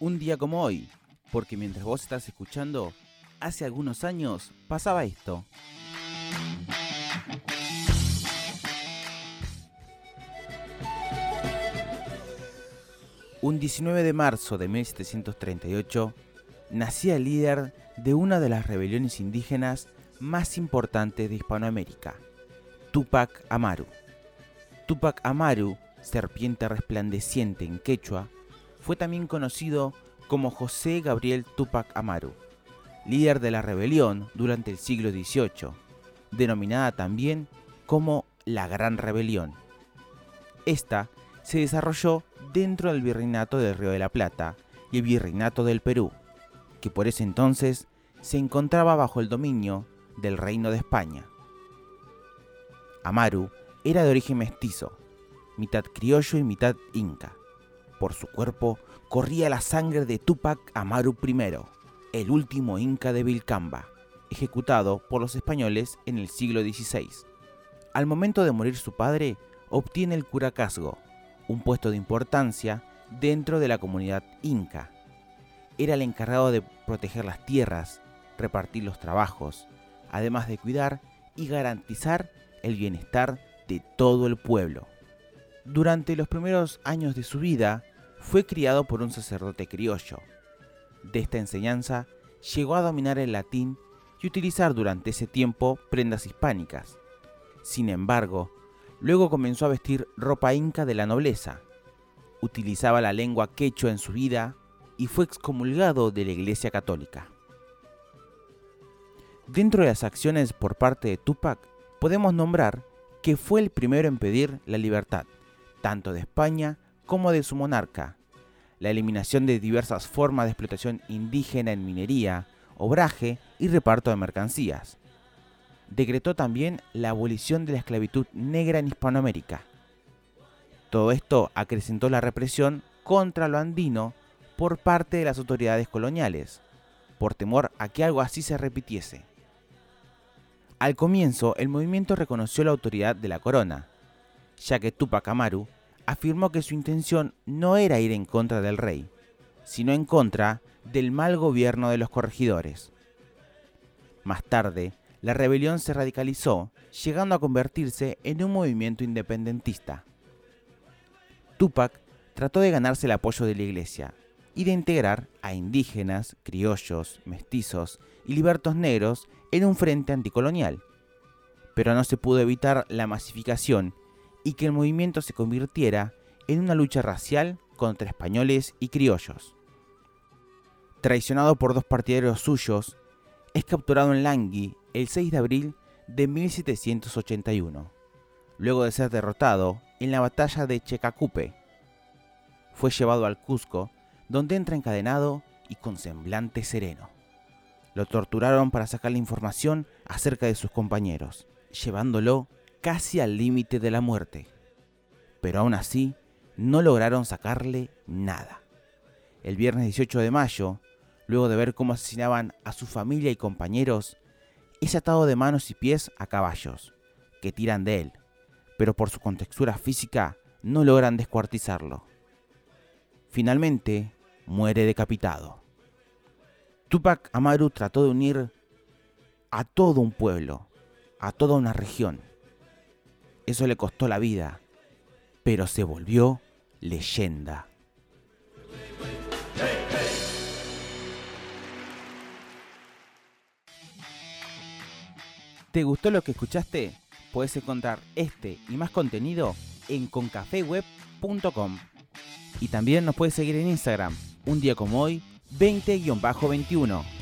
un día como hoy, porque mientras vos estás escuchando, hace algunos años pasaba esto. Un 19 de marzo de 1738 nacía el líder de una de las rebeliones indígenas más importantes de Hispanoamérica, Tupac Amaru. Tupac Amaru, serpiente resplandeciente en quechua, fue también conocido como José Gabriel Tupac Amaru, líder de la rebelión durante el siglo XVIII, denominada también como la Gran Rebelión. Esta se desarrolló dentro del Virreinato del Río de la Plata y el Virreinato del Perú, que por ese entonces se encontraba bajo el dominio del Reino de España. Amaru era de origen mestizo, mitad criollo y mitad inca. Por su cuerpo corría la sangre de Tupac Amaru I, el último inca de Vilcamba, ejecutado por los españoles en el siglo XVI. Al momento de morir su padre, obtiene el curacazgo, un puesto de importancia dentro de la comunidad inca. Era el encargado de proteger las tierras, repartir los trabajos, además de cuidar y garantizar el bienestar de todo el pueblo. Durante los primeros años de su vida, fue criado por un sacerdote criollo. De esta enseñanza, llegó a dominar el latín y utilizar durante ese tiempo prendas hispánicas. Sin embargo, Luego comenzó a vestir ropa inca de la nobleza. Utilizaba la lengua quechua en su vida y fue excomulgado de la Iglesia Católica. Dentro de las acciones por parte de Tupac, podemos nombrar que fue el primero en pedir la libertad, tanto de España como de su monarca, la eliminación de diversas formas de explotación indígena en minería, obraje y reparto de mercancías, decretó también la abolición de la esclavitud negra en Hispanoamérica. Todo esto acrecentó la represión contra lo andino por parte de las autoridades coloniales, por temor a que algo así se repitiese. Al comienzo, el movimiento reconoció la autoridad de la corona, ya que Tupac Amaru afirmó que su intención no era ir en contra del rey, sino en contra del mal gobierno de los corregidores. Más tarde, la rebelión se radicalizó, llegando a convertirse en un movimiento independentista. Tupac trató de ganarse el apoyo de la iglesia y de integrar a indígenas, criollos, mestizos y libertos negros en un frente anticolonial. Pero no se pudo evitar la masificación y que el movimiento se convirtiera en una lucha racial contra españoles y criollos. Traicionado por dos partidarios suyos, es capturado en Langui el 6 de abril de 1781, luego de ser derrotado en la batalla de Checacupe. Fue llevado al Cusco, donde entra encadenado y con semblante sereno. Lo torturaron para sacar la información acerca de sus compañeros, llevándolo casi al límite de la muerte. Pero aún así, no lograron sacarle nada. El viernes 18 de mayo, luego de ver cómo asesinaban a su familia y compañeros, es atado de manos y pies a caballos, que tiran de él, pero por su contextura física no logran descuartizarlo. Finalmente, muere decapitado. Tupac Amaru trató de unir a todo un pueblo, a toda una región. Eso le costó la vida, pero se volvió leyenda. ¿Te gustó lo que escuchaste? Puedes encontrar este y más contenido en concafeweb.com. Y también nos puedes seguir en Instagram, un día como hoy, 20-21.